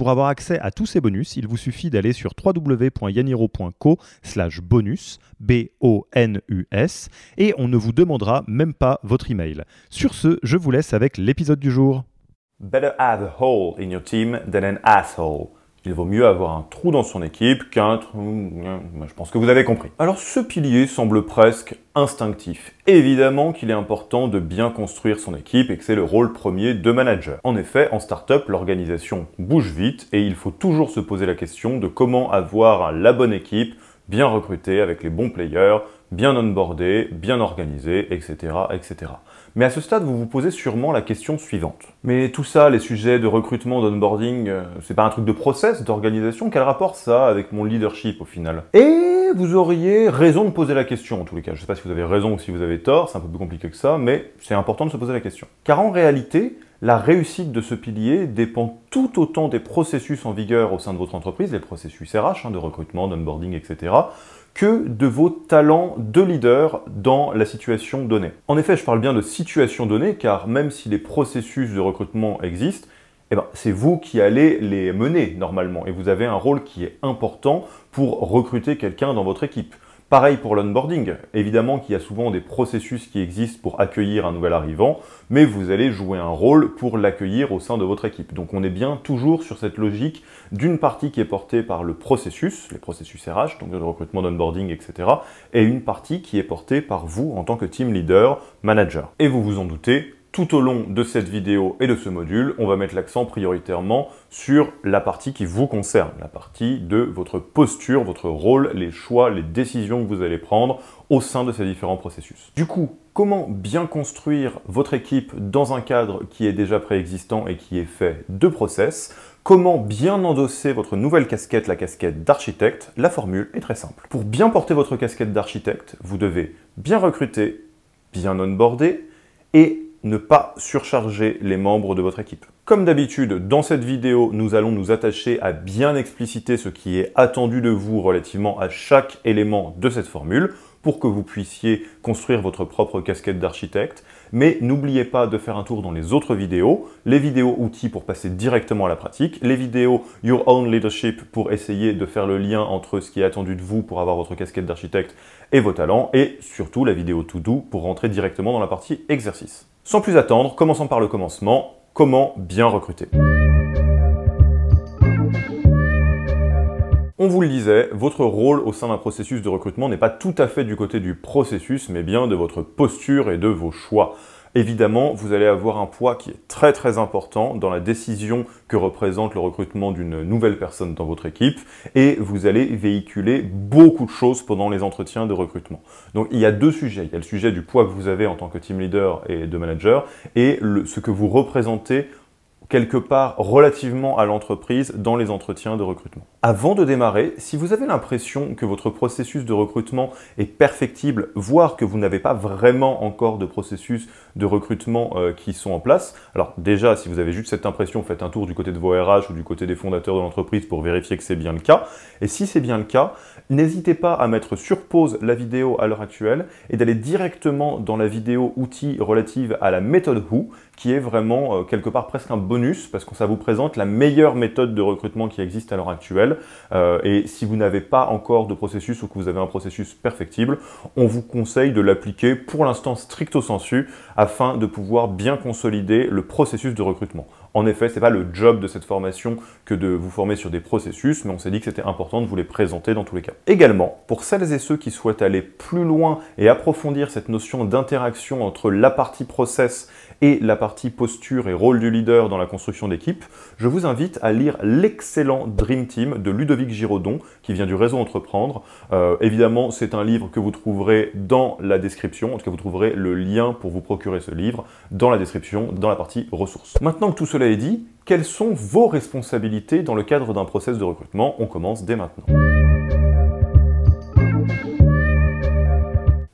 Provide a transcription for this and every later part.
Pour avoir accès à tous ces bonus, il vous suffit d'aller sur www.yaniro.co slash bonus, B-O-N-U-S, et on ne vous demandera même pas votre email. Sur ce, je vous laisse avec l'épisode du jour. Better have a hole in your team than an asshole. Il vaut mieux avoir un trou dans son équipe qu'un trou... Je pense que vous avez compris. Alors ce pilier semble presque instinctif. Évidemment qu'il est important de bien construire son équipe et que c'est le rôle premier de manager. En effet, en startup, l'organisation bouge vite et il faut toujours se poser la question de comment avoir la bonne équipe, bien recrutée, avec les bons players, bien onboardée, bien organisée, etc., etc. Mais à ce stade, vous vous posez sûrement la question suivante. Mais tout ça, les sujets de recrutement, d'onboarding, euh, c'est pas un truc de process, d'organisation Quel rapport ça avec mon leadership au final? Et vous auriez raison de poser la question en tous les cas. Je sais pas si vous avez raison ou si vous avez tort, c'est un peu plus compliqué que ça, mais c'est important de se poser la question. Car en réalité, la réussite de ce pilier dépend tout autant des processus en vigueur au sein de votre entreprise, les processus RH, hein, de recrutement, d'onboarding, etc., que de vos talents de leader dans la situation donnée. En effet, je parle bien de situation donnée, car même si les processus de recrutement existent, eh ben, c'est vous qui allez les mener normalement, et vous avez un rôle qui est important pour recruter quelqu'un dans votre équipe. Pareil pour l'onboarding. Évidemment qu'il y a souvent des processus qui existent pour accueillir un nouvel arrivant, mais vous allez jouer un rôle pour l'accueillir au sein de votre équipe. Donc on est bien toujours sur cette logique d'une partie qui est portée par le processus, les processus RH, donc de recrutement, d'onboarding, etc., et une partie qui est portée par vous en tant que team leader, manager. Et vous vous en doutez, tout au long de cette vidéo et de ce module, on va mettre l'accent prioritairement sur la partie qui vous concerne, la partie de votre posture, votre rôle, les choix, les décisions que vous allez prendre au sein de ces différents processus. Du coup, comment bien construire votre équipe dans un cadre qui est déjà préexistant et qui est fait de process? Comment bien endosser votre nouvelle casquette, la casquette d'architecte? La formule est très simple. Pour bien porter votre casquette d'architecte, vous devez bien recruter, bien onboarder et ne pas surcharger les membres de votre équipe. Comme d'habitude, dans cette vidéo, nous allons nous attacher à bien expliciter ce qui est attendu de vous relativement à chaque élément de cette formule pour que vous puissiez construire votre propre casquette d'architecte. Mais n'oubliez pas de faire un tour dans les autres vidéos, les vidéos outils pour passer directement à la pratique, les vidéos Your Own Leadership pour essayer de faire le lien entre ce qui est attendu de vous pour avoir votre casquette d'architecte et vos talents, et surtout la vidéo To Do pour rentrer directement dans la partie exercice. Sans plus attendre, commençons par le commencement. Comment bien recruter? On vous le disait, votre rôle au sein d'un processus de recrutement n'est pas tout à fait du côté du processus, mais bien de votre posture et de vos choix. Évidemment, vous allez avoir un poids qui est très très important dans la décision que représente le recrutement d'une nouvelle personne dans votre équipe et vous allez véhiculer beaucoup de choses pendant les entretiens de recrutement. Donc il y a deux sujets. Il y a le sujet du poids que vous avez en tant que team leader et de manager et ce que vous représentez quelque part relativement à l'entreprise dans les entretiens de recrutement. Avant de démarrer, si vous avez l'impression que votre processus de recrutement est perfectible, voire que vous n'avez pas vraiment encore de processus de recrutement euh, qui sont en place, alors déjà, si vous avez juste cette impression, faites un tour du côté de vos RH ou du côté des fondateurs de l'entreprise pour vérifier que c'est bien le cas. Et si c'est bien le cas, n'hésitez pas à mettre sur pause la vidéo à l'heure actuelle et d'aller directement dans la vidéo outils relative à la méthode Who, qui est vraiment euh, quelque part presque un bonus parce que ça vous présente la meilleure méthode de recrutement qui existe à l'heure actuelle. Euh, et si vous n'avez pas encore de processus ou que vous avez un processus perfectible, on vous conseille de l'appliquer pour l'instant stricto sensu afin de pouvoir bien consolider le processus de recrutement. En effet, ce n'est pas le job de cette formation que de vous former sur des processus, mais on s'est dit que c'était important de vous les présenter dans tous les cas. Également, pour celles et ceux qui souhaitent aller plus loin et approfondir cette notion d'interaction entre la partie process et la partie posture et rôle du leader dans la construction d'équipe, je vous invite à lire l'excellent Dream Team de Ludovic Giraudon, qui vient du réseau Entreprendre. Euh, évidemment, c'est un livre que vous trouverez dans la description, en tout cas vous trouverez le lien pour vous procurer ce livre dans la description, dans la partie ressources. Maintenant que tout cela est dit, quelles sont vos responsabilités dans le cadre d'un process de recrutement? On commence dès maintenant.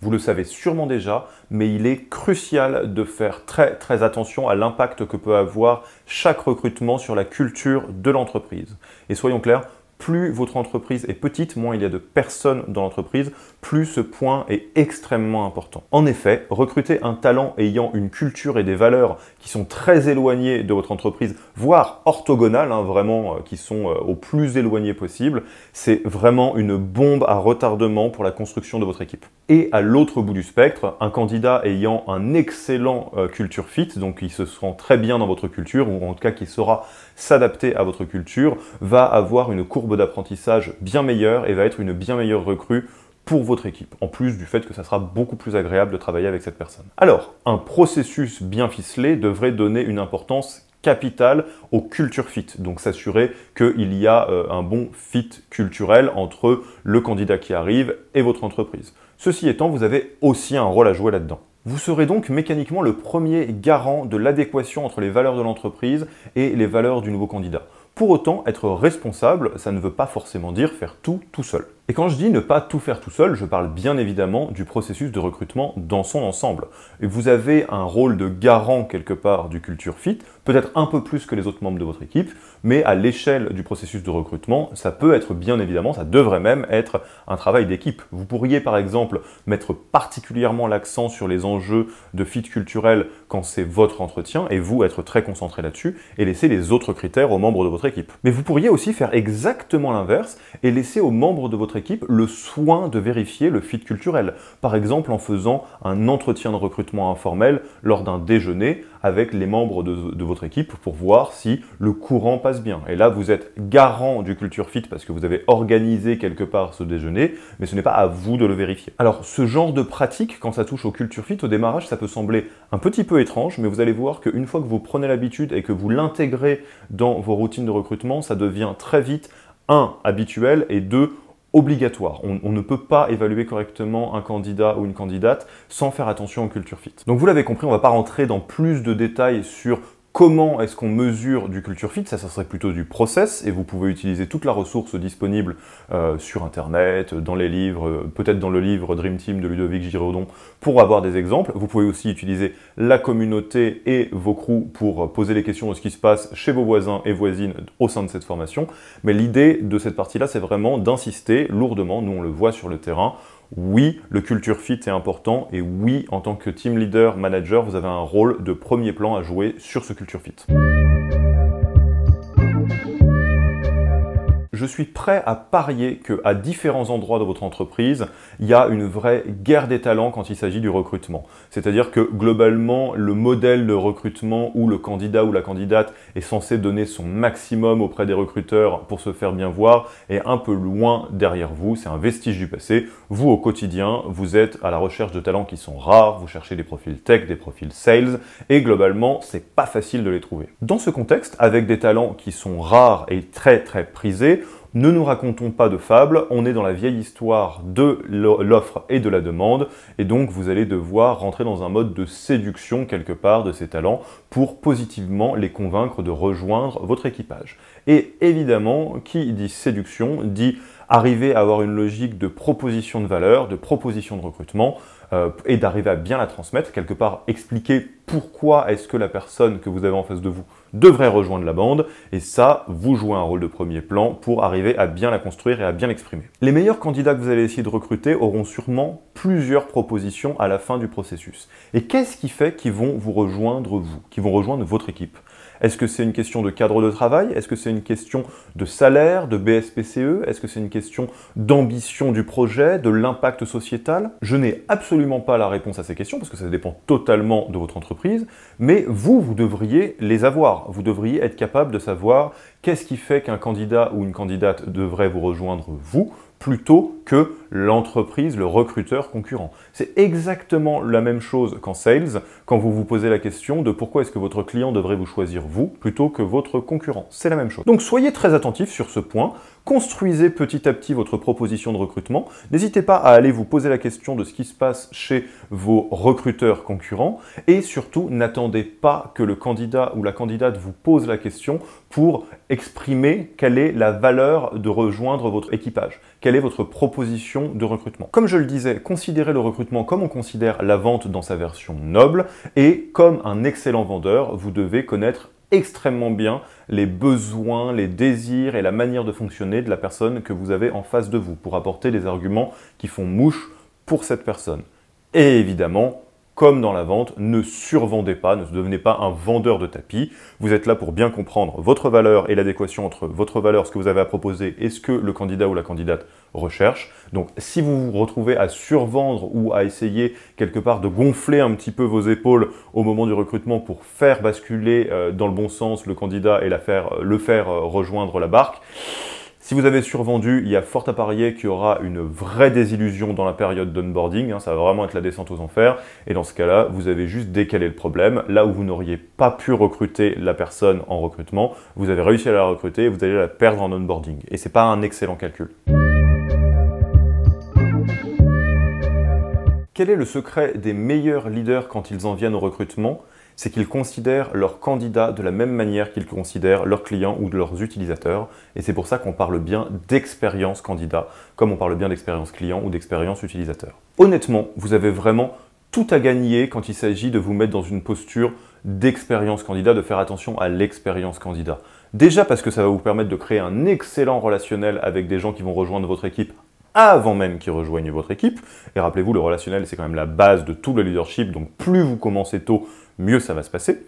Vous le savez sûrement déjà, mais il est crucial de faire très très attention à l'impact que peut avoir chaque recrutement sur la culture de l'entreprise. Et soyons clairs, plus votre entreprise est petite, moins il y a de personnes dans l'entreprise, plus ce point est extrêmement important. En effet, recruter un talent ayant une culture et des valeurs qui sont très éloignées de votre entreprise, voire orthogonales, hein, vraiment, euh, qui sont euh, au plus éloigné possible, c'est vraiment une bombe à retardement pour la construction de votre équipe. Et à l'autre bout du spectre, un candidat ayant un excellent euh, culture fit, donc qui se sent très bien dans votre culture, ou en tout cas qui saura s'adapter à votre culture, va avoir une courbe d'apprentissage bien meilleure et va être une bien meilleure recrue pour votre équipe, en plus du fait que ça sera beaucoup plus agréable de travailler avec cette personne. Alors, un processus bien ficelé devrait donner une importance capitale au culture fit, donc s'assurer qu'il y a euh, un bon fit culturel entre le candidat qui arrive et votre entreprise. Ceci étant, vous avez aussi un rôle à jouer là-dedans. Vous serez donc mécaniquement le premier garant de l'adéquation entre les valeurs de l'entreprise et les valeurs du nouveau candidat. Pour autant, être responsable, ça ne veut pas forcément dire faire tout tout seul. Et quand je dis ne pas tout faire tout seul, je parle bien évidemment du processus de recrutement dans son ensemble. Et vous avez un rôle de garant quelque part du culture fit, peut-être un peu plus que les autres membres de votre équipe, mais à l'échelle du processus de recrutement, ça peut être bien évidemment, ça devrait même être un travail d'équipe. Vous pourriez par exemple mettre particulièrement l'accent sur les enjeux de fit culturel quand c'est votre entretien et vous être très concentré là-dessus et laisser les autres critères aux membres de votre équipe. Mais vous pourriez aussi faire exactement l'inverse et laisser aux membres de votre équipe le soin de vérifier le fit culturel. Par exemple en faisant un entretien de recrutement informel lors d'un déjeuner avec les membres de, votre équipe pour voir si le courant passe bien. Et là, vous êtes garant du culture fit parce que vous avez organisé quelque part ce déjeuner, mais ce n'est pas à vous de le vérifier. Alors, ce genre de pratique, quand ça touche au culture fit, au démarrage, ça peut sembler un petit peu étrange, mais vous allez voir qu'une fois que vous prenez l'habitude et que vous l'intégrez dans vos routines de recrutement, ça devient très vite, un, habituel, et deux, obligatoire. On, ne peut pas évaluer correctement un candidat ou une candidate sans faire attention au culture fit. Donc vous l'avez compris, on ne va pas rentrer dans plus de détails sur Comment est-ce qu'on mesure du culture fit Ça, ça serait plutôt du process, et vous pouvez utiliser toute la ressource disponible euh, sur Internet, dans les livres, euh, peut-être dans le livre Dream Team de Ludovic Giraudon, pour avoir des exemples. Vous pouvez aussi utiliser la communauté et vos crews pour poser les questions de ce qui se passe chez vos voisins et voisines au sein de cette formation. Mais l'idée de cette partie-là, c'est vraiment d'insister lourdement, nous on le voit sur le terrain, oui, le culture fit est important et oui, en tant que team leader, manager, vous avez un rôle de premier plan à jouer sur ce culture fit. Je suis prêt à parier qu'à différents endroits de votre entreprise, il y a une vraie guerre des talents quand il s'agit du recrutement. C'est-à-dire que globalement, le modèle de recrutement où le candidat ou la candidate est censé donner son maximum auprès des recruteurs pour se faire bien voir est un peu loin derrière vous. C'est un vestige du passé. Vous, au quotidien, vous êtes à la recherche de talents qui sont rares. Vous cherchez des profils tech, des profils sales et globalement, c'est pas facile de les trouver. Dans ce contexte, avec des talents qui sont rares et très très prisés, ne nous racontons pas de fables, on est dans la vieille histoire de l'offre et de la demande, et donc vous allez devoir rentrer dans un mode de séduction quelque part de ces talents pour positivement les convaincre de rejoindre votre équipage. Et évidemment, qui dit séduction dit arriver à avoir une logique de proposition de valeur, de proposition de recrutement, euh, et d'arriver à bien la transmettre, quelque part expliquer pourquoi est-ce que la personne que vous avez en face de vous devrait rejoindre la bande, et ça, vous jouez un rôle de premier plan pour arriver à bien la construire et à bien l'exprimer. Les meilleurs candidats que vous allez essayer de recruter auront sûrement plusieurs propositions à la fin du processus. Et qu'est-ce qui fait qu'ils vont vous rejoindre vous, qu'ils vont rejoindre votre équipe? Est-ce que c'est une question de cadre de travail? Est-ce que c'est une question de salaire, de BSPCE Est-ce que c'est une question d'ambition du projet, de l'impact sociétal? Je n'ai absolument pas la réponse à ces questions parce que ça dépend totalement de votre entreprise, mais vous, vous devriez les avoir. Vous devriez être capable de savoir qu'est-ce qui fait qu'un candidat ou une candidate devrait vous rejoindre vous plutôt que l'entreprise, le recruteur concurrent. C'est exactement la même chose qu'en sales, quand vous vous posez la question de pourquoi est-ce que votre client devrait vous choisir vous plutôt que votre concurrent. C'est la même chose. Donc soyez très attentifs sur ce point, construisez petit à petit votre proposition de recrutement, n'hésitez pas à aller vous poser la question de ce qui se passe chez vos recruteurs concurrents, et surtout n'attendez pas que le candidat ou la candidate vous pose la question pour exprimer quelle est la valeur de rejoindre votre équipage, quelle est votre proposition de recrutement? Comme je le disais, considérez le recrutement comme on considère la vente dans sa version noble, et comme un excellent vendeur, vous devez connaître extrêmement bien les besoins, les désirs et la manière de fonctionner de la personne que vous avez en face de vous pour apporter des arguments qui font mouche pour cette personne. Et évidemment, comme dans la vente, ne survendez pas, ne devenez pas un vendeur de tapis. Vous êtes là pour bien comprendre votre valeur et l'adéquation entre votre valeur, ce que vous avez à proposer et ce que le candidat ou la candidate recherche. Donc si vous vous retrouvez à survendre ou à essayer quelque part de gonfler un petit peu vos épaules au moment du recrutement pour faire basculer euh, dans le bon sens le candidat et le faire euh, rejoindre la barque, si vous avez survendu, il y a fort à parier qu'il y aura une vraie désillusion dans la période d'onboarding. Hein, ça va vraiment être la descente aux enfers. Et dans ce cas-là, vous avez juste décalé le problème. Là où vous n'auriez pas pu recruter la personne en recrutement, vous avez réussi à la recruter et vous allez la perdre en onboarding. Et c'est pas un excellent calcul. Quel est le secret des meilleurs leaders quand ils en viennent au recrutement? C'est qu'ils considèrent leurs candidats de la même manière qu'ils considèrent leurs clients ou de leurs utilisateurs. Et c'est pour ça qu'on parle bien d'expérience candidat, comme on parle bien d'expérience client ou d'expérience utilisateur. Honnêtement, vous avez vraiment tout à gagner quand il s'agit de vous mettre dans une posture d'expérience candidat, de faire attention à l'expérience candidat. Déjà parce que ça va vous permettre de créer un excellent relationnel avec des gens qui vont rejoindre votre équipe avant même qu'ils rejoignent votre équipe. Et rappelez-vous, le relationnel, c'est quand même la base de tout le leadership, donc plus vous commencez tôt, mieux ça va se passer.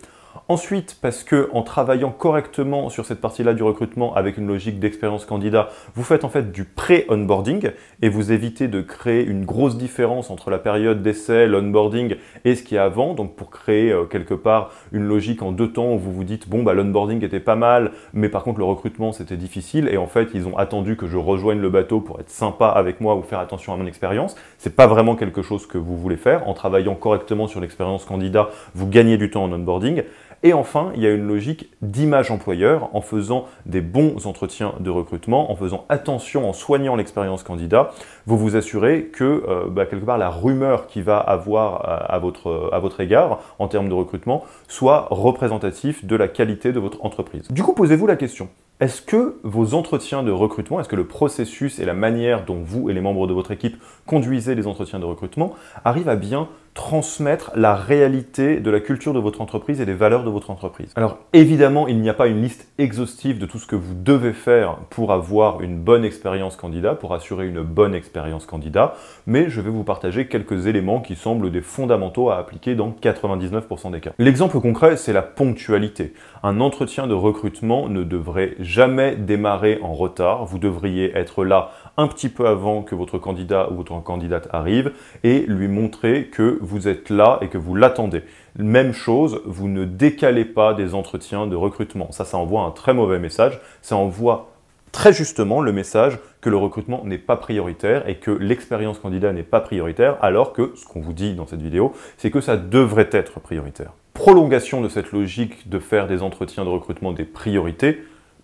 Ensuite, parce que en travaillant correctement sur cette partie-là du recrutement avec une logique d'expérience candidat, vous faites en fait du pré-onboarding et vous évitez de créer une grosse différence entre la période d'essai, l'onboarding et ce qui est avant. Donc pour créer euh, quelque part une logique en deux temps où vous vous dites bon bah l'onboarding était pas mal, mais par contre le recrutement c'était difficile et en fait ils ont attendu que je rejoigne le bateau pour être sympa avec moi ou faire attention à mon expérience. C'est pas vraiment quelque chose que vous voulez faire. En travaillant correctement sur l'expérience candidat, vous gagnez du temps en onboarding. Et enfin, il y a une logique d'image employeur en faisant des bons entretiens de recrutement, en faisant attention, en soignant l'expérience candidat, vous vous assurez que euh, bah, quelque part la rumeur qui va avoir à, à, votre, à votre égard en termes de recrutement soit représentatif de la qualité de votre entreprise. Du coup, posez-vous la question. Est-ce que vos entretiens de recrutement, est-ce que le processus et la manière dont vous et les membres de votre équipe conduisez les entretiens de recrutement arrivent à bien transmettre la réalité de la culture de votre entreprise et des valeurs de votre entreprise. Alors évidemment, il n'y a pas une liste exhaustive de tout ce que vous devez faire pour avoir une bonne expérience candidat, pour assurer une bonne expérience candidat, mais je vais vous partager quelques éléments qui semblent des fondamentaux à appliquer dans 99% des cas. L'exemple concret, c'est la ponctualité. Un entretien de recrutement ne devrait jamais démarrer en retard. Vous devriez être là un petit peu avant que votre candidat ou votre candidate arrive et lui montrer que vous êtes là et que vous l'attendez. Même chose, vous ne décalez pas des entretiens de recrutement. Ça, ça envoie un très mauvais message. Ça envoie très justement le message que le recrutement n'est pas prioritaire et que l'expérience candidat n'est pas prioritaire, alors que ce qu'on vous dit dans cette vidéo, c'est que ça devrait être prioritaire. Prolongation de cette logique de faire des entretiens de recrutement des priorités,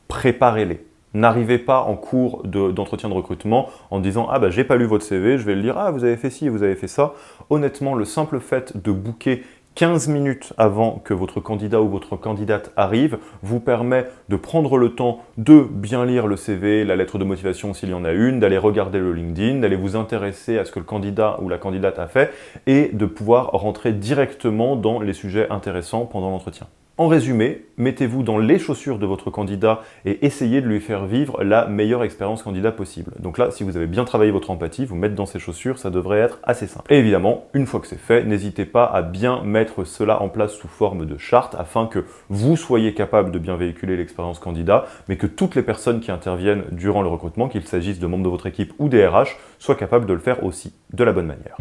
préparez-les. N'arrivez pas en cours d'entretien de, recrutement en disant Ah bah j'ai pas lu votre CV, je vais le lire, ah vous avez fait ci, vous avez fait ça. Honnêtement, le simple fait de booker 15 minutes avant que votre candidat ou votre candidate arrive vous permet de prendre le temps de bien lire le CV, la lettre de motivation s'il y en a une, d'aller regarder le LinkedIn, d'aller vous intéresser à ce que le candidat ou la candidate a fait et de pouvoir rentrer directement dans les sujets intéressants pendant l'entretien. En résumé, mettez-vous dans les chaussures de votre candidat et essayez de lui faire vivre la meilleure expérience candidat possible. Donc là, si vous avez bien travaillé votre empathie, vous mettre dans ses chaussures, ça devrait être assez simple. Et évidemment, une fois que c'est fait, n'hésitez pas à bien mettre cela en place sous forme de charte afin que vous soyez capable de bien véhiculer l'expérience candidat, mais que toutes les personnes qui interviennent durant le recrutement, qu'il s'agisse de membres de votre équipe ou des RH, soient capables de le faire aussi de la bonne manière.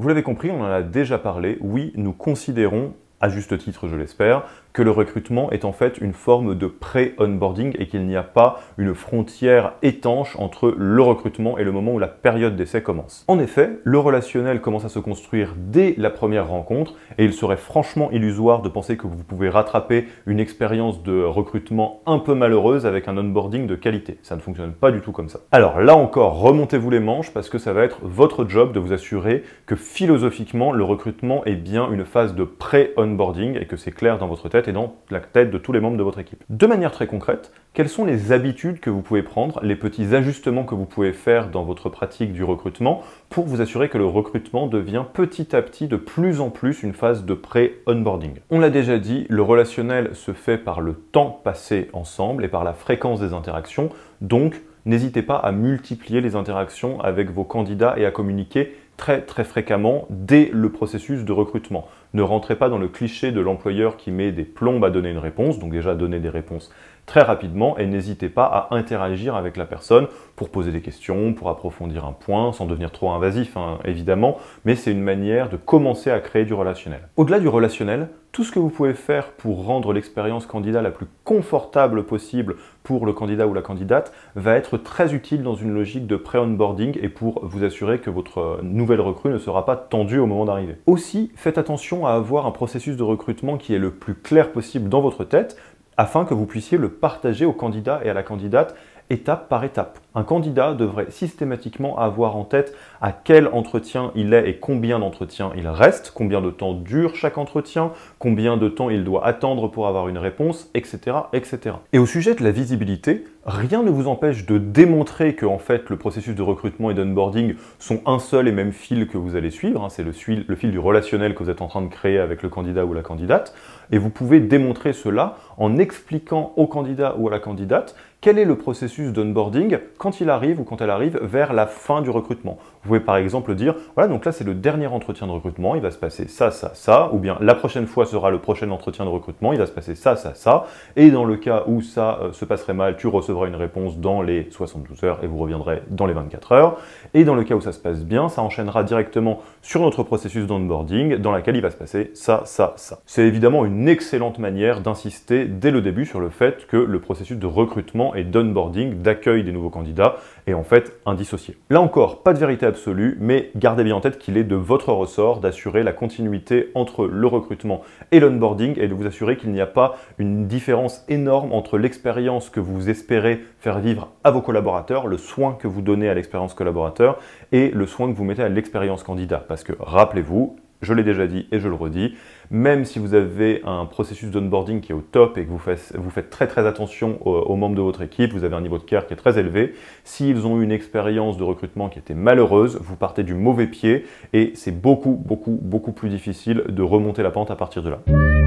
Vous l'avez compris, on en a déjà parlé. Oui, nous considérons à juste titre je l'espère, que le recrutement est en fait une forme de pré-onboarding et qu'il n'y a pas une frontière étanche entre le recrutement et le moment où la période d'essai commence. En effet, le relationnel commence à se construire dès la première rencontre et il serait franchement illusoire de penser que vous pouvez rattraper une expérience de recrutement un peu malheureuse avec un onboarding de qualité. Ça ne fonctionne pas du tout comme ça. Alors là encore, remontez-vous les manches parce que ça va être votre job de vous assurer que philosophiquement le recrutement est bien une phase de pré-onboarding onboarding et que c'est clair dans votre tête et dans la tête de tous les membres de votre équipe. De manière très concrète, quelles sont les habitudes que vous pouvez prendre, les petits ajustements que vous pouvez faire dans votre pratique du recrutement pour vous assurer que le recrutement devient petit à petit de plus en plus une phase de pré-onboarding? On l'a déjà dit, le relationnel se fait par le temps passé ensemble et par la fréquence des interactions, donc n'hésitez pas à multiplier les interactions avec vos candidats et à communiquer très très fréquemment dès le processus de recrutement. Ne rentrez pas dans le cliché de l'employeur qui met des plombes à donner une réponse, donc déjà donner des réponses très rapidement et n'hésitez pas à interagir avec la personne pour poser des questions, pour approfondir un point, sans devenir trop invasif hein, évidemment, mais c'est une manière de commencer à créer du relationnel. Au-delà du relationnel, tout ce que vous pouvez faire pour rendre l'expérience candidat la plus confortable possible pour le candidat ou la candidate va être très utile dans une logique de pré-onboarding et pour vous assurer que votre nouvelle recrue ne sera pas tendue au moment d'arriver. Aussi, faites attention à avoir un processus de recrutement qui est le plus clair possible dans votre tête afin que vous puissiez le partager au candidat et à la candidate étape par étape. Un candidat devrait systématiquement avoir en tête à quel entretien il est et combien d'entretiens il reste, combien de temps dure chaque entretien, combien de temps il doit attendre pour avoir une réponse, etc. etc. Et au sujet de la visibilité, rien ne vous empêche de démontrer que en fait le processus de recrutement et d'onboarding sont un seul et même fil que vous allez suivre, hein. c'est le, le fil du relationnel que vous êtes en train de créer avec le candidat ou la candidate, et vous pouvez démontrer cela en expliquant au candidat ou à la candidate quel est le processus d'onboarding quand il arrive ou quand elle arrive vers la fin du recrutement? Vous pouvez par exemple dire, voilà, donc là c'est le dernier entretien de recrutement, il va se passer ça, ça, ça, ou bien la prochaine fois sera le prochain entretien de recrutement, il va se passer ça, ça, ça, et dans le cas où ça euh, se passerait mal, tu recevras une réponse dans les 72 heures et vous reviendrez dans les 24 heures, et dans le cas où ça se passe bien, ça enchaînera directement sur notre processus d'onboarding dans lequel il va se passer ça, ça, ça. C'est évidemment une excellente manière d'insister dès le début sur le fait que le processus de recrutement et d'onboarding, d'accueil des nouveaux candidats, est en fait indissocié. Là encore, pas de vérité absolue, mais gardez bien en tête qu'il est de votre ressort d'assurer la continuité entre le recrutement et l'onboarding et de vous assurer qu'il n'y a pas une différence énorme entre l'expérience que vous espérez faire vivre à vos collaborateurs, le soin que vous donnez à l'expérience collaborateur et le soin que vous mettez à l'expérience candidat. Parce que rappelez-vous, je l'ai déjà dit et je le redis, même si vous avez un processus d'onboarding qui est au top et que vous faites, très très attention aux, membres de votre équipe, vous avez un niveau de care qui est très élevé, s'ils ont eu une expérience de recrutement qui était malheureuse, vous partez du mauvais pied et c'est beaucoup beaucoup beaucoup plus difficile de remonter la pente à partir de là.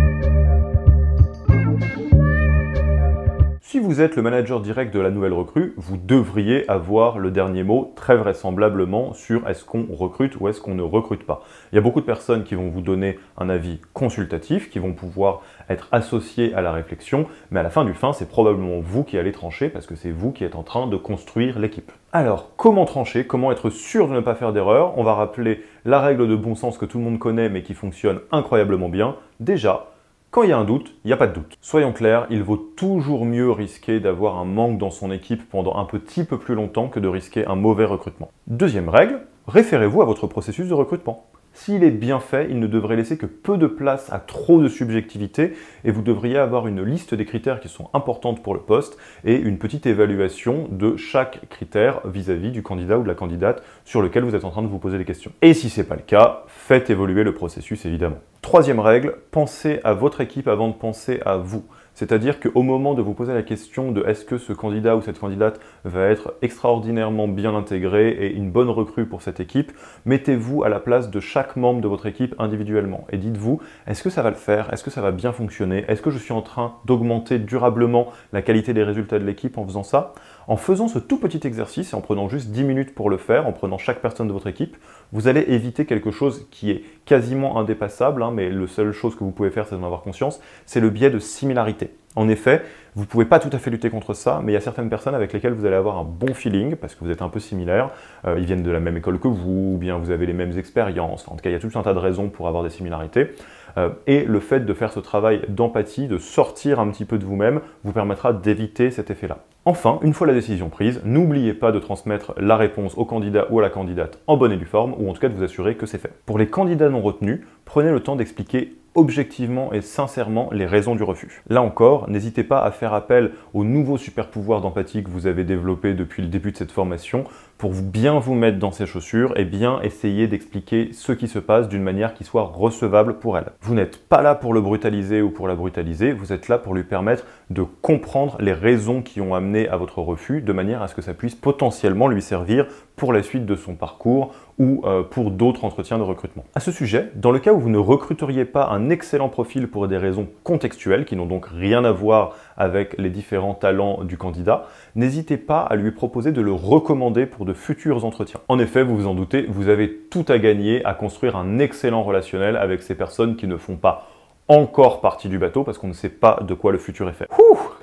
Si vous êtes le manager direct de la nouvelle recrue, vous devriez avoir le dernier mot très vraisemblablement sur est-ce qu'on recrute ou est-ce qu'on ne recrute pas. Il y a beaucoup de personnes qui vont vous donner un avis consultatif, qui vont pouvoir être associés à la réflexion, mais à la fin du fin, c'est probablement vous qui allez trancher parce que c'est vous qui êtes en train de construire l'équipe. Alors, comment trancher? Comment être sûr de ne pas faire d'erreur? On va rappeler la règle de bon sens que tout le monde connaît mais qui fonctionne incroyablement bien. Déjà, quand il y a un doute, il n'y a pas de doute. Soyons clairs, il vaut toujours mieux risquer d'avoir un manque dans son équipe pendant un petit peu plus longtemps que de risquer un mauvais recrutement. Deuxième règle, référez-vous à votre processus de recrutement. S'il est bien fait, il ne devrait laisser que peu de place à trop de subjectivité et vous devriez avoir une liste des critères qui sont importantes pour le poste et une petite évaluation de chaque critère vis-à-vis du candidat ou de la candidate sur lequel vous êtes en train de vous poser des questions. Et si ce n'est pas le cas, faites évoluer le processus évidemment. Troisième règle, pensez à votre équipe avant de penser à vous. C'est-à-dire qu'au moment de vous poser la question de est-ce que ce candidat ou cette candidate va être extraordinairement bien intégré et une bonne recrue pour cette équipe, mettez-vous à la place de chaque membre de votre équipe individuellement et dites-vous est-ce que ça va le faire? Est-ce que ça va bien fonctionner? Est-ce que je suis en train d'augmenter durablement la qualité des résultats de l'équipe en faisant ça? En faisant ce tout petit exercice et en prenant juste 10 minutes pour le faire, en prenant chaque personne de votre équipe, vous allez éviter quelque chose qui est quasiment indépassable, hein, mais la seule chose que vous pouvez faire, c'est d'en avoir conscience, c'est le biais de similarité. En effet, vous ne pouvez pas tout à fait lutter contre ça, mais il y a certaines personnes avec lesquelles vous allez avoir un bon feeling, parce que vous êtes un peu similaires, euh, ils viennent de la même école que vous, ou bien vous avez les mêmes expériences, en tout cas il y a tout un tas de raisons pour avoir des similarités. Euh, et le fait de faire ce travail d'empathie, de sortir un petit peu de vous-même, vous permettra d'éviter cet effet-là. Enfin, une fois la décision prise, n'oubliez pas de transmettre la réponse au candidat ou à la candidate en bonne et due forme, ou en tout cas de vous assurer que c'est fait. Pour les candidats non retenus, prenez le temps d'expliquer objectivement et sincèrement les raisons du refus. Là encore, n'hésitez pas à faire appel aux nouveaux super pouvoirs d'empathie que vous avez développés depuis le début de cette formation pour bien vous mettre dans ses chaussures et bien essayer d'expliquer ce qui se passe d'une manière qui soit recevable pour elle. Vous n'êtes pas là pour le brutaliser ou pour la brutaliser, vous êtes là pour lui permettre de comprendre les raisons qui ont amené à votre refus de manière à ce que ça puisse potentiellement lui servir pour la suite de son parcours ou euh, pour d'autres entretiens de recrutement. À ce sujet, dans le cas où vous ne recruteriez pas un excellent profil pour des raisons contextuelles qui n'ont donc rien à voir avec les différents talents du candidat, n'hésitez pas à lui proposer de le recommander pour de futurs entretiens. En effet, vous vous en doutez, vous avez tout à gagner à construire un excellent relationnel avec ces personnes qui ne font pas encore partie du bateau parce qu'on ne sait pas de quoi le futur est fait.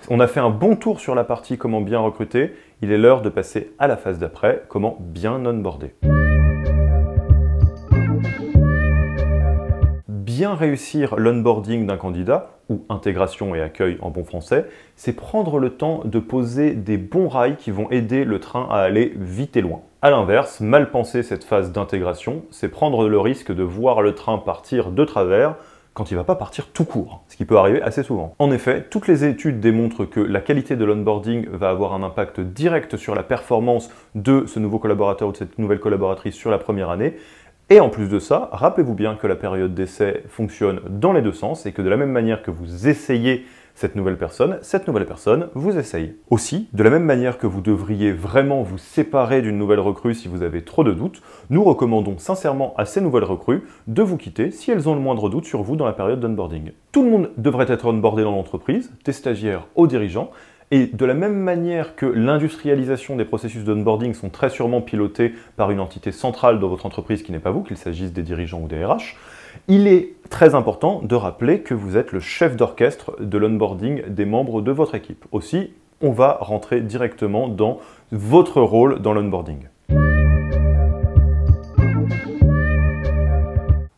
on a fait un bon tour sur la partie comment bien recruter, il est l'heure de passer à la phase d'après, comment bien onboarder. bien réussir l'onboarding d'un candidat, ou intégration et accueil en bon français, c'est prendre le temps de poser des bons rails qui vont aider le train à aller vite et loin. A l'inverse, mal penser cette phase d'intégration, c'est prendre le risque de voir le train partir de travers quand il va pas partir tout court, ce qui peut arriver assez souvent. En effet, toutes les études démontrent que la qualité de l'onboarding va avoir un impact direct sur la performance de ce nouveau collaborateur ou de cette nouvelle collaboratrice sur la première année, et en plus de ça, rappelez-vous bien que la période d'essai fonctionne dans les deux sens et que de la même manière que vous essayez cette nouvelle personne, cette nouvelle personne vous essaye. Aussi, de la même manière que vous devriez vraiment vous séparer d'une nouvelle recrue si vous avez trop de doutes, nous recommandons sincèrement à ces nouvelles recrues de vous quitter si elles ont le moindre doute sur vous dans la période d'onboarding. Tout le monde devrait être onboardé dans l'entreprise, des stagiaires aux dirigeants, et de la même manière que l'industrialisation des processus d'onboarding sont très sûrement pilotés par une entité centrale dans votre entreprise qui n'est pas vous, qu'il s'agisse des dirigeants ou des RH, il est très important de rappeler que vous êtes le chef d'orchestre de l'onboarding des membres de votre équipe. Aussi, on va rentrer directement dans votre rôle dans l'onboarding.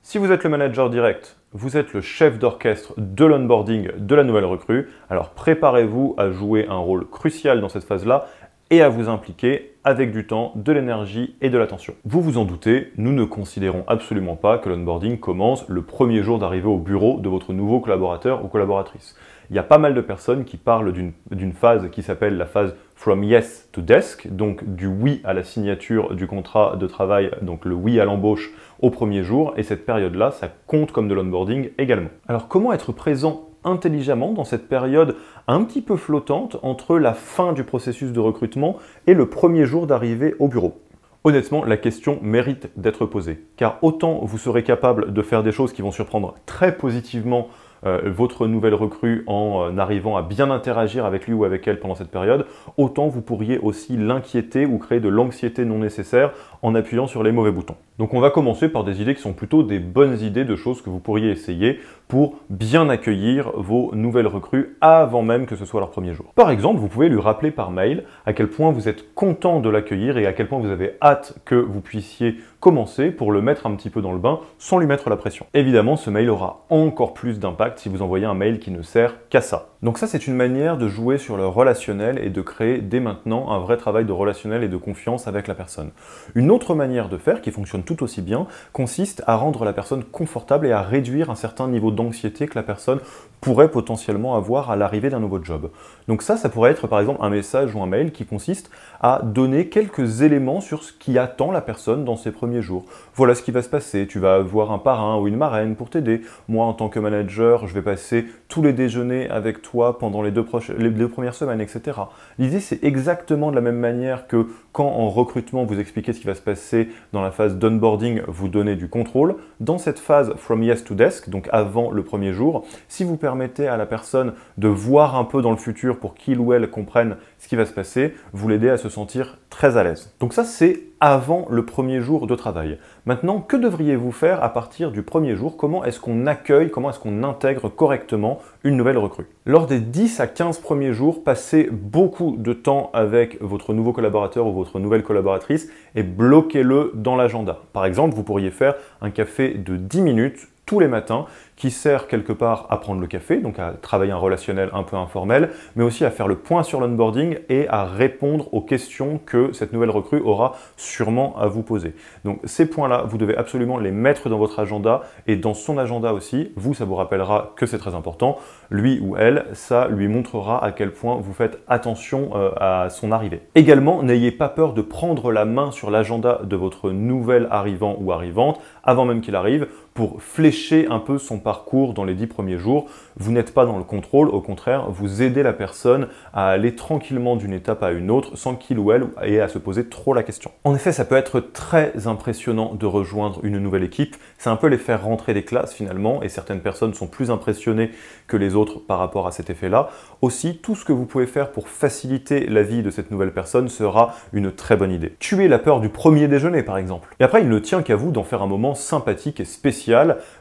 Si vous êtes le manager direct, vous êtes le chef d'orchestre de l'onboarding de la nouvelle recrue, alors préparez-vous à jouer un rôle crucial dans cette phase-là et à vous impliquer avec du temps, de l'énergie et de l'attention. Vous vous en doutez, nous ne considérons absolument pas que l'onboarding commence le premier jour d'arrivée au bureau de votre nouveau collaborateur ou collaboratrice. Il y a pas mal de personnes qui parlent d'une phase qui s'appelle la phase from yes to desk, donc du oui à la signature du contrat de travail, donc le oui à l'embauche au premier jour, et cette période-là, ça compte comme de l'onboarding également. Alors comment être présent intelligemment dans cette période un petit peu flottante entre la fin du processus de recrutement et le premier jour d'arrivée au bureau. Honnêtement, la question mérite d'être posée, car autant vous serez capable de faire des choses qui vont surprendre très positivement votre nouvelle recrue en euh, arrivant à bien interagir avec lui ou avec elle pendant cette période, autant vous pourriez aussi l'inquiéter ou créer de l'anxiété non nécessaire en appuyant sur les mauvais boutons. Donc on va commencer par des idées qui sont plutôt des bonnes idées de choses que vous pourriez essayer pour bien accueillir vos nouvelles recrues avant même que ce soit leur premier jour. Par exemple, vous pouvez lui rappeler par mail à quel point vous êtes content de l'accueillir et à quel point vous avez hâte que vous puissiez commencer pour le mettre un petit peu dans le bain sans lui mettre la pression. Évidemment, ce mail aura encore plus d'impact si vous envoyez un mail qui ne sert qu'à ça. Donc ça, c'est une manière de jouer sur le relationnel et de créer dès maintenant un vrai travail de relationnel et de confiance avec la personne. Une autre manière de faire, qui fonctionne tout aussi bien, consiste à rendre la personne confortable et à réduire un certain niveau d'anxiété que la personne pourrait potentiellement avoir à l'arrivée d'un nouveau job. Donc ça, ça pourrait être par exemple un message ou un mail qui consiste à donner quelques éléments sur ce qui attend la personne dans ses premiers jours. Voilà ce qui va se passer, tu vas avoir un parrain ou une marraine pour t'aider. Moi, en tant que manager, je vais passer tous les déjeuners avec toi pendant les deux, les deux premières semaines, etc. L'idée, c'est exactement de la même manière que quand en recrutement, vous expliquez ce qui va se passer dans la phase d'onboarding, vous donnez du contrôle. Dans cette phase from yes to desk, donc avant le premier jour, si vous permettez à la personne de voir un peu dans le futur pour qu'il ou elle comprenne ce qui va se passer, vous l'aidez à se sentir très à l'aise. Donc ça, c'est avant le premier jour de travail. Maintenant, que devriez-vous faire à partir du premier jour? Comment est-ce qu'on accueille, comment est-ce qu'on intègre correctement une nouvelle recrue? Lors des 10 à 15 premiers jours, passez beaucoup de temps avec votre nouveau collaborateur ou votre nouvelle collaboratrice et bloquez-le dans l'agenda. Par exemple, vous pourriez faire un café de 10 minutes tous les matins qui sert quelque part à prendre le café, donc à travailler un relationnel un peu informel, mais aussi à faire le point sur l'onboarding et à répondre aux questions que cette nouvelle recrue aura sûrement à vous poser. Donc ces points-là, vous devez absolument les mettre dans votre agenda et dans son agenda aussi. Vous, ça vous rappellera que c'est très important. Lui ou elle, ça lui montrera à quel point vous faites attention euh, à son arrivée. Également, n'ayez pas peur de prendre la main sur l'agenda de votre nouvel arrivant ou arrivante avant même qu'il arrive pour flécher un peu son parcours dans les dix premiers jours. Vous n'êtes pas dans le contrôle, au contraire, vous aidez la personne à aller tranquillement d'une étape à une autre sans qu'il ou elle ait à se poser trop la question. En effet, ça peut être très impressionnant de rejoindre une nouvelle équipe. C'est un peu les faire rentrer des classes finalement, et certaines personnes sont plus impressionnées que les autres par rapport à cet effet-là. Aussi, tout ce que vous pouvez faire pour faciliter la vie de cette nouvelle personne sera une très bonne idée. Tuer la peur du premier déjeuner, par exemple. Et après, il ne tient qu'à vous d'en faire un moment sympathique et spécial,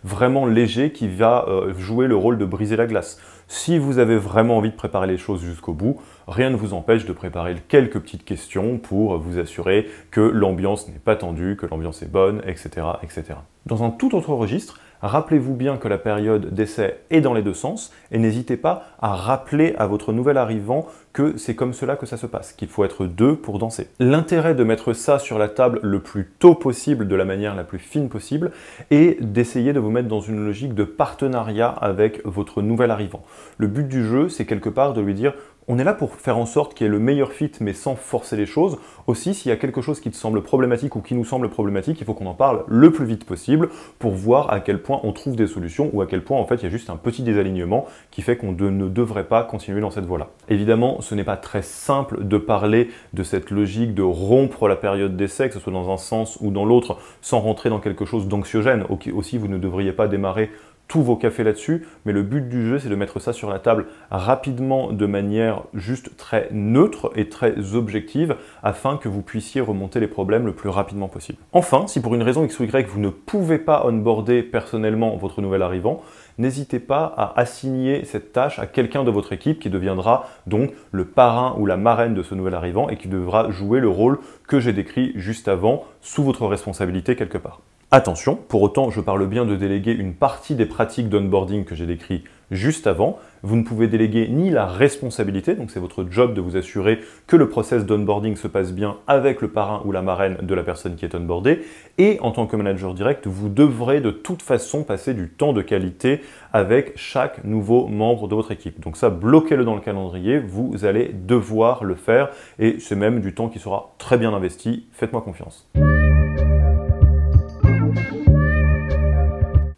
vraiment léger, qui va euh, jouer le rôle de briser la glace. Si vous avez vraiment envie de préparer les choses jusqu'au bout, rien ne vous empêche de préparer quelques petites questions pour vous assurer que l'ambiance n'est pas tendue, que l'ambiance est bonne, etc., etc. Dans un tout autre registre, Rappelez-vous bien que la période d'essai est dans les deux sens et n'hésitez pas à rappeler à votre nouvel arrivant que c'est comme cela que ça se passe, qu'il faut être deux pour danser. L'intérêt de mettre ça sur la table le plus tôt possible, de la manière la plus fine possible, est d'essayer de vous mettre dans une logique de partenariat avec votre nouvel arrivant. Le but du jeu, c'est quelque part de lui dire on est là pour faire en sorte qu'il y ait le meilleur fit, mais sans forcer les choses. Aussi, s'il y a quelque chose qui te semble problématique ou qui nous semble problématique, il faut qu'on en parle le plus vite possible pour voir à quel point on trouve des solutions ou à quel point en fait il y a juste un petit désalignement qui fait qu'on ne devrait pas continuer dans cette voie-là. Évidemment, ce n'est pas très simple de parler de cette logique de rompre la période d'essai, que ce soit dans un sens ou dans l'autre, sans rentrer dans quelque chose d'anxiogène. Aussi, vous ne devriez pas démarrer tous vos cafés là-dessus, mais le but du jeu, c'est de mettre ça sur la table rapidement, de manière juste très neutre et très objective, afin que vous puissiez remonter les problèmes le plus rapidement possible. Enfin, si pour une raison X ou Y, vous ne pouvez pas onboarder personnellement votre nouvel arrivant, n'hésitez pas à assigner cette tâche à quelqu'un de votre équipe qui deviendra donc le parrain ou la marraine de ce nouvel arrivant et qui devra jouer le rôle que j'ai décrit juste avant sous votre responsabilité quelque part. Attention, pour autant, je parle bien de déléguer une partie des pratiques d'onboarding que j'ai décrit juste avant. Vous ne pouvez déléguer ni la responsabilité, donc c'est votre job de vous assurer que le process d'onboarding se passe bien avec le parrain ou la marraine de la personne qui est onboardée. Et en tant que manager direct, vous devrez de toute façon passer du temps de qualité avec chaque nouveau membre de votre équipe. Donc ça, bloquez-le dans le calendrier, vous allez devoir le faire et c'est même du temps qui sera très bien investi. Faites-moi confiance.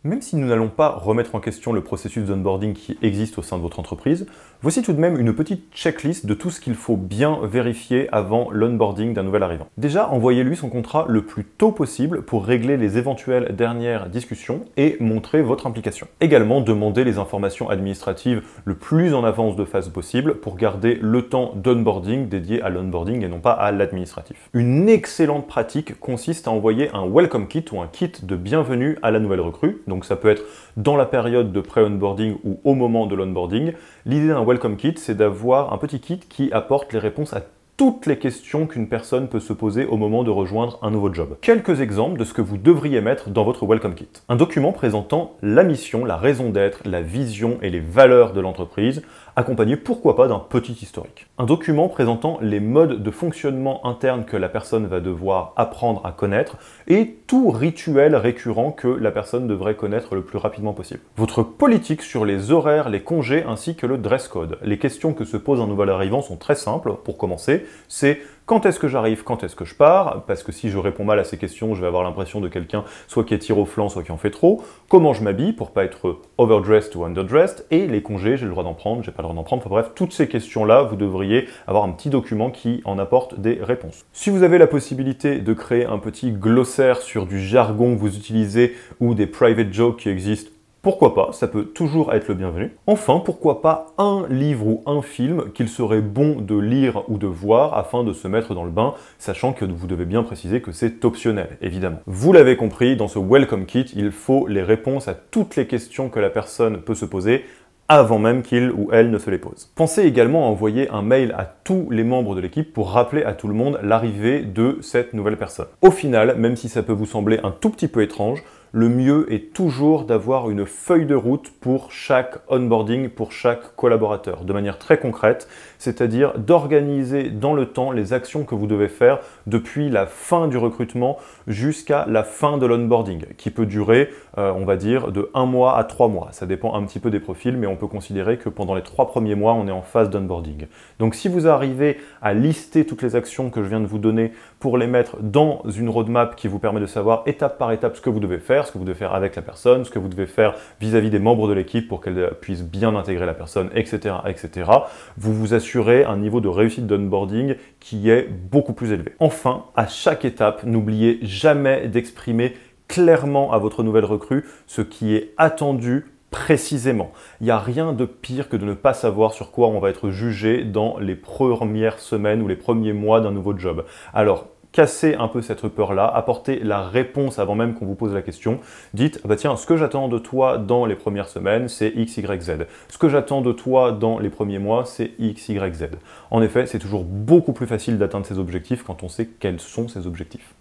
Même si nous n'allons pas remettre en question le processus d'onboarding qui existe au sein de votre entreprise, voici tout de même une petite checklist de tout ce qu'il faut bien vérifier avant l'onboarding d'un nouvel arrivant. Déjà, envoyez-lui son contrat le plus tôt possible pour régler les éventuelles dernières discussions et montrer votre implication. Également, demandez les informations administratives le plus en avance de phase possible pour garder le temps d'onboarding dédié à l'onboarding et non pas à l'administratif. Une excellente pratique consiste à envoyer un welcome kit ou un kit de bienvenue à la nouvelle recrue donc ça peut être dans la période de pré-onboarding ou au moment de l'onboarding. L'idée d'un welcome kit, c'est d'avoir un petit kit qui apporte les réponses à toutes les questions qu'une personne peut se poser au moment de rejoindre un nouveau job. Quelques exemples de ce que vous devriez mettre dans votre Welcome Kit. Un document présentant la mission, la raison d'être, la vision et les valeurs de l'entreprise, accompagné pourquoi pas d'un petit historique. Un document présentant les modes de fonctionnement interne que la personne va devoir apprendre à connaître et tout rituel récurrent que la personne devrait connaître le plus rapidement possible. Votre politique sur les horaires, les congés ainsi que le dress code. Les questions que se pose un nouvel arrivant sont très simples pour commencer. C'est quand est-ce que j'arrive, quand est-ce que je pars, parce que si je réponds mal à ces questions, je vais avoir l'impression de quelqu'un soit qui tire au flanc, soit qui en fait trop. Comment je m'habille pour pas être overdressed ou underdressed, et les congés, j'ai le droit d'en prendre, j'ai pas le droit d'en prendre. Enfin bref, toutes ces questions-là, vous devriez avoir un petit document qui en apporte des réponses. Si vous avez la possibilité de créer un petit glossaire sur du jargon que vous utilisez ou des private jokes qui existent, pourquoi pas, ça peut toujours être le bienvenu. Enfin, pourquoi pas un livre ou un film qu'il serait bon de lire ou de voir afin de se mettre dans le bain, sachant que vous devez bien préciser que c'est optionnel, évidemment. Vous l'avez compris, dans ce Welcome Kit, il faut les réponses à toutes les questions que la personne peut se poser avant même qu'il ou elle ne se les pose. Pensez également à envoyer un mail à tous les membres de l'équipe pour rappeler à tout le monde l'arrivée de cette nouvelle personne. Au final, même si ça peut vous sembler un tout petit peu étrange, le mieux est toujours d'avoir une feuille de route pour chaque onboarding, pour chaque collaborateur, de manière très concrète, c'est-à-dire d'organiser dans le temps les actions que vous devez faire depuis la fin du recrutement jusqu'à la fin de l'onboarding, qui peut durer, euh, on va dire, de un mois à trois mois. Ça dépend un petit peu des profils, mais on peut considérer que pendant les trois premiers mois, on est en phase d'onboarding. Donc si vous arrivez à lister toutes les actions que je viens de vous donner pour les mettre dans une roadmap qui vous permet de savoir étape par étape ce que vous devez faire, ce que vous devez faire avec la personne, ce que vous devez faire vis-à-vis des membres de l'équipe pour qu'elle puisse bien intégrer la personne, etc., etc., vous vous assurez un niveau de réussite d'onboarding qui est beaucoup plus élevé. Enfin, à chaque étape, n'oubliez jamais d'exprimer clairement à votre nouvelle recrue ce qui est attendu précisément. Il n'y a rien de pire que de ne pas savoir sur quoi on va être jugé dans les premières semaines ou les premiers mois d'un nouveau job. Alors, cassez un peu cette peur-là, apportez la réponse avant même qu'on vous pose la question. Dites, bah tiens, ce que j'attends de toi dans les premières semaines, c'est X, Y, Z. Ce que j'attends de toi dans les premiers mois, c'est X, Y. En effet, c'est toujours beaucoup plus facile d'atteindre ses objectifs quand on sait quels sont ses objectifs.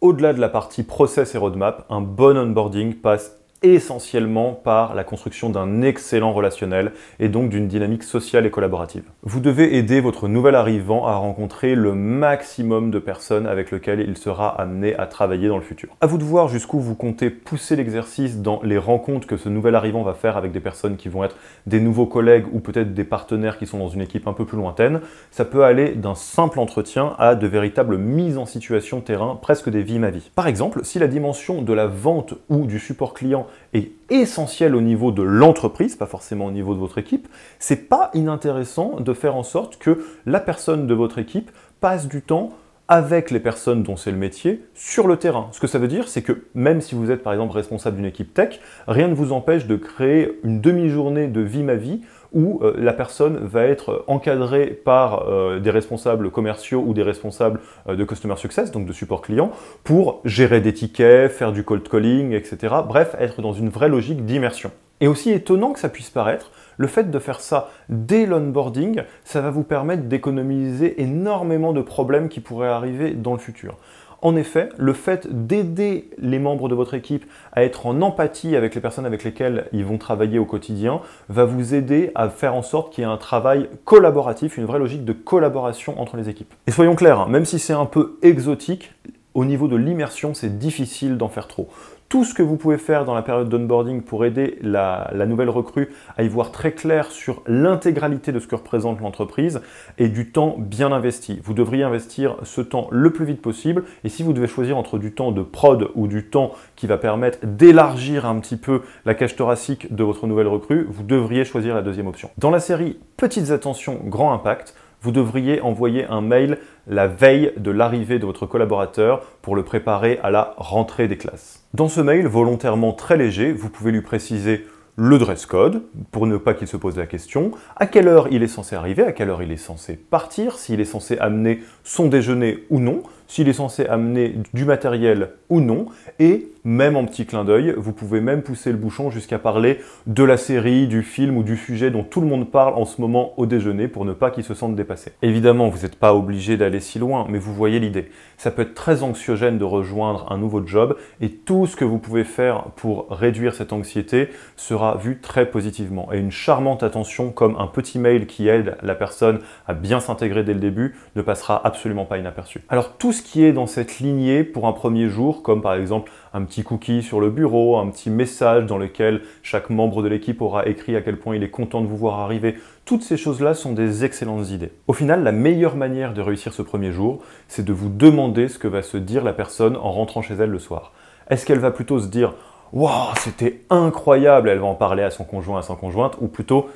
Au-delà de la partie process et roadmap, un bon onboarding passe essentiellement par la construction d'un excellent relationnel et donc d'une dynamique sociale et collaborative. Vous devez aider votre nouvel arrivant à rencontrer le maximum de personnes avec lesquelles il sera amené à travailler dans le futur. À vous de voir jusqu'où vous comptez pousser l'exercice dans les rencontres que ce nouvel arrivant va faire avec des personnes qui vont être des nouveaux collègues ou peut-être des partenaires qui sont dans une équipe un peu plus lointaine. Ça peut aller d'un simple entretien à de véritables mises en situation terrain, presque des vies ma vie. Par exemple, si la dimension de la vente ou du support client est essentiel au niveau de l'entreprise, pas forcément au niveau de votre équipe, c'est pas inintéressant de faire en sorte que la personne de votre équipe passe du temps avec les personnes dont c'est le métier sur le terrain. Ce que ça veut dire, c'est que même si vous êtes par exemple responsable d'une équipe tech, rien ne vous empêche de créer une demi-journée de vie ma vie où euh, la personne va être encadrée par euh, des responsables commerciaux ou des responsables euh, de customer success, donc de support client, pour gérer des tickets, faire du cold calling, etc. Bref, être dans une vraie logique d'immersion. Et aussi étonnant que ça puisse paraître, le fait de faire ça dès l'onboarding, ça va vous permettre d'économiser énormément de problèmes qui pourraient arriver dans le futur. En effet, le fait d'aider les membres de votre équipe à être en empathie avec les personnes avec lesquelles ils vont travailler au quotidien va vous aider à faire en sorte qu'il y ait un travail collaboratif, une vraie logique de collaboration entre les équipes. Et soyons clairs, hein, même si c'est un peu exotique, au niveau de l'immersion, c'est difficile d'en faire trop tout ce que vous pouvez faire dans la période d'onboarding pour aider la, nouvelle recrue à y voir très clair sur l'intégralité de ce que représente l'entreprise et du temps bien investi. Vous devriez investir ce temps le plus vite possible et si vous devez choisir entre du temps de prod ou du temps qui va permettre d'élargir un petit peu la cage thoracique de votre nouvelle recrue, vous devriez choisir la deuxième option. Dans la série Petites attentions, grand impact, vous devriez envoyer un mail la veille de l'arrivée de votre collaborateur pour le préparer à la rentrée des classes. Dans ce mail volontairement très léger, vous pouvez lui préciser le dress code, pour ne pas qu'il se pose la question, à quelle heure il est censé arriver, à quelle heure il est censé partir, s'il est censé amener son déjeuner ou non, s'il est censé amener du matériel ou non, et même en petit clin d'œil, vous pouvez même pousser le bouchon jusqu'à parler de la série, du film ou du sujet dont tout le monde parle en ce moment au déjeuner pour ne pas qu'il se sente dépassé. Évidemment, vous n'êtes pas obligé d'aller si loin, mais vous voyez l'idée. Ça peut être très anxiogène de rejoindre un nouveau job et tout ce que vous pouvez faire pour réduire cette anxiété sera vu très positivement. Et une charmante attention comme un petit mail qui aide la personne à bien s'intégrer dès le début ne passera absolument pas inaperçu. Alors tout ce qui est dans cette lignée pour un premier jour, comme par exemple un petit cookie sur le bureau, un petit message dans lequel chaque membre de l'équipe aura écrit à quel point il est content de vous voir arriver. Toutes ces choses-là sont des excellentes idées. Au final, la meilleure manière de réussir ce premier jour, c'est de vous demander ce que va se dire la personne en rentrant chez elle le soir. Est-ce qu'elle va plutôt se dire Waouh, c'était incroyable, elle va en parler à son conjoint, à son conjointe, ou plutôt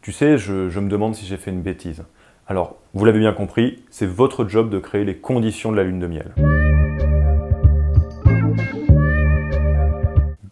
Tu sais, je me demande si j'ai fait une bêtise. Alors, vous l'avez bien compris, c'est votre job de créer les conditions de la lune de miel.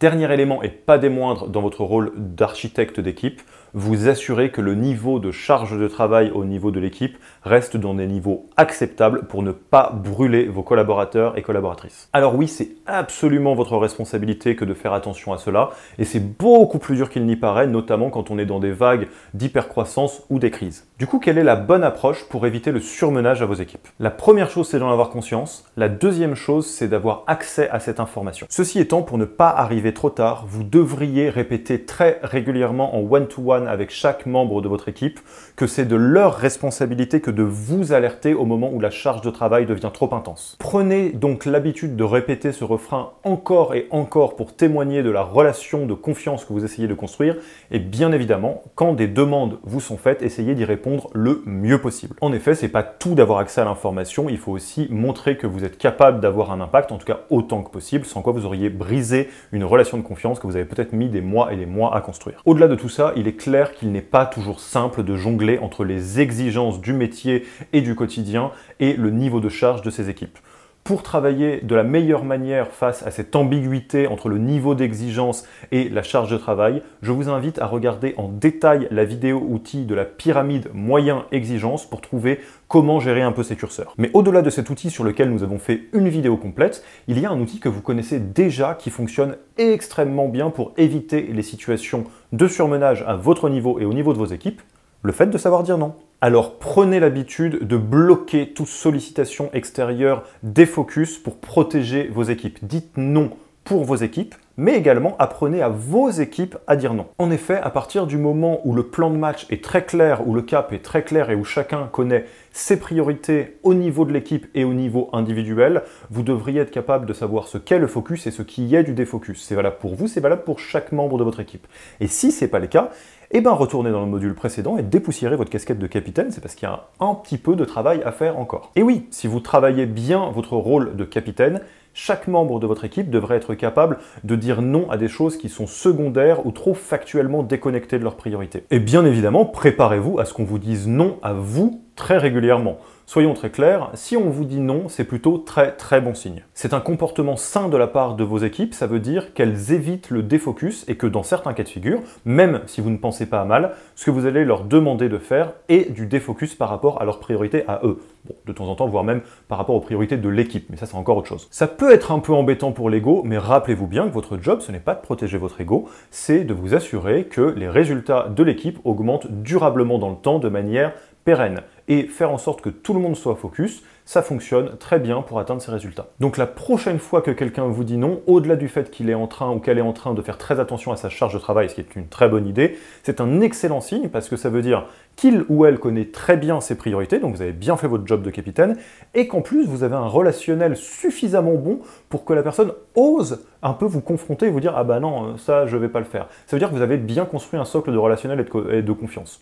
Dernier élément et pas des moindres dans votre rôle d'architecte d'équipe, vous assurer que le niveau de charge de travail au niveau de l'équipe reste dans des niveaux acceptables pour ne pas brûler vos collaborateurs et collaboratrices. Alors oui, c'est absolument votre responsabilité que de faire attention à cela, et c'est beaucoup plus dur qu'il n'y paraît, notamment quand on est dans des vagues d'hypercroissance ou des crises. Du coup, quelle est la bonne approche pour éviter le surmenage à vos équipes? La première chose, c'est d'en avoir conscience. La deuxième chose, c'est d'avoir accès à cette information. Ceci étant, pour ne pas arriver trop tard, vous devriez répéter très régulièrement en one-to-one avec chaque membre de votre équipe que c'est de leur responsabilité que de vous alerter au moment où la charge de travail devient trop intense. Prenez donc l'habitude de répéter ce refrain encore et encore pour témoigner de la relation de confiance que vous essayez de construire et bien évidemment, quand des demandes vous sont faites, essayez d'y répondre le mieux possible. En effet, c'est pas tout d'avoir accès à l'information, il faut aussi montrer que vous êtes capable d'avoir un impact, en tout cas autant que possible, sans quoi vous auriez brisé une relation de confiance que vous avez peut-être mis des mois et des mois à construire. Au-delà de tout ça, il est clair qu'il n'est pas toujours simple de jongler entre les exigences du métier et du quotidien et le niveau de charge de ces équipes. Pour travailler de la meilleure manière face à cette ambiguïté entre le niveau d'exigence et la charge de travail, je vous invite à regarder en détail la vidéo outil de la pyramide moyen-exigence pour trouver comment gérer un peu ces curseurs. Mais au-delà de cet outil sur lequel nous avons fait une vidéo complète, il y a un outil que vous connaissez déjà qui fonctionne extrêmement bien pour éviter les situations de surmenage à votre niveau et au niveau de vos équipes, le fait de savoir dire non. Alors prenez l'habitude de bloquer toute sollicitation extérieure des focus pour protéger vos équipes. Dites non pour vos équipes, mais également apprenez à vos équipes à dire non. En effet, à partir du moment où le plan de match est très clair, où le cap est très clair et où chacun connaît ses priorités au niveau de l'équipe et au niveau individuel, vous devriez être capable de savoir ce qu'est le focus et ce qui est du défocus. C'est valable pour vous, c'est valable pour chaque membre de votre équipe. Et si ce n'est pas le cas, eh bien retournez dans le module précédent et dépoussiérez votre casquette de capitaine, c'est parce qu'il y a un petit peu de travail à faire encore. Et oui, si vous travaillez bien votre rôle de capitaine, chaque membre de votre équipe devrait être capable de dire non à des choses qui sont secondaires ou trop factuellement déconnectées de leurs priorités. Et bien évidemment, préparez-vous à ce qu'on vous dise non à vous très régulièrement. Soyons très clairs, si on vous dit non, c'est plutôt très très bon signe. C'est un comportement sain de la part de vos équipes, ça veut dire qu'elles évitent le défocus et que dans certains cas de figure, même si vous ne pensez pas à mal, ce que vous allez leur demander de faire est du défocus par rapport à leurs priorités à eux. Bon, de temps en temps, voire même par rapport aux priorités de l'équipe, mais ça c'est encore autre chose. Ça peut être un peu embêtant pour l'ego, mais rappelez-vous bien que votre job, ce n'est pas de protéger votre ego, c'est de vous assurer que les résultats de l'équipe augmentent durablement dans le temps de manière pérenne et faire en sorte que tout le monde soit focus, ça fonctionne très bien pour atteindre ces résultats. Donc la prochaine fois que quelqu'un vous dit non, au-delà du fait qu'il est en train ou qu'elle est en train de faire très attention à sa charge de travail, ce qui est une très bonne idée, c'est un excellent signe parce que ça veut dire qu'il ou elle connaît très bien ses priorités, donc vous avez bien fait votre job de capitaine, et qu'en plus vous avez un relationnel suffisamment bon pour que la personne ose un peu vous confronter et vous dire ah bah non, ça je vais pas le faire. Ça veut dire que vous avez bien construit un socle de relationnel et de confiance.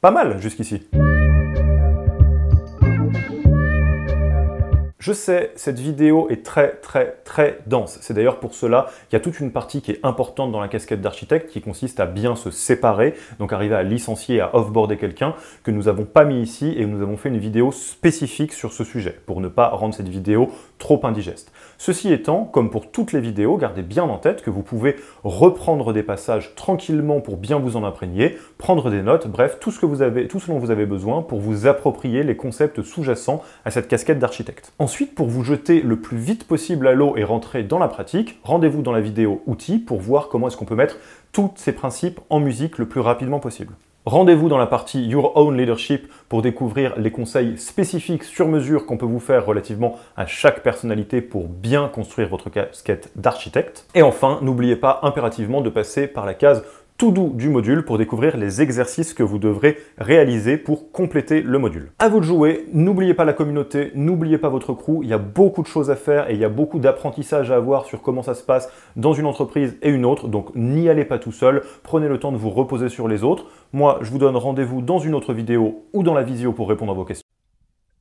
Pas mal jusqu'ici. Je sais, cette vidéo est très très très dense. C'est d'ailleurs pour cela qu'il y a toute une partie qui est importante dans la casquette d'architecte qui consiste à bien se séparer, donc arriver à licencier, à offboarder quelqu'un que nous n'avons pas mis ici et nous avons fait une vidéo spécifique sur ce sujet pour ne pas rendre cette vidéo trop indigeste. Ceci étant, comme pour toutes les vidéos, gardez bien en tête que vous pouvez reprendre des passages tranquillement pour bien vous en imprégner, prendre des notes, bref, tout ce, que vous avez, tout ce dont vous avez besoin pour vous approprier les concepts sous-jacents à cette casquette d'architecte. Ensuite, pour vous jeter le plus vite possible à l'eau et rentrer dans la pratique, rendez-vous dans la vidéo outils pour voir comment est-ce qu'on peut mettre tous ces principes en musique le plus rapidement possible. Rendez-vous dans la partie Your Own Leadership pour découvrir les conseils spécifiques sur mesure qu'on peut vous faire relativement à chaque personnalité pour bien construire votre casquette d'architecte. Et enfin, n'oubliez pas impérativement de passer par la case tout doux du module pour découvrir les exercices que vous devrez réaliser pour compléter le module. À vous de jouer, n'oubliez pas la communauté, n'oubliez pas votre crew, il y a beaucoup de choses à faire et il y a beaucoup d'apprentissage à avoir sur comment ça se passe dans une entreprise et une autre, donc n'y allez pas tout seul, prenez le temps de vous reposer sur les autres. Moi, je vous donne rendez-vous dans une autre vidéo ou dans la visio pour répondre à vos questions.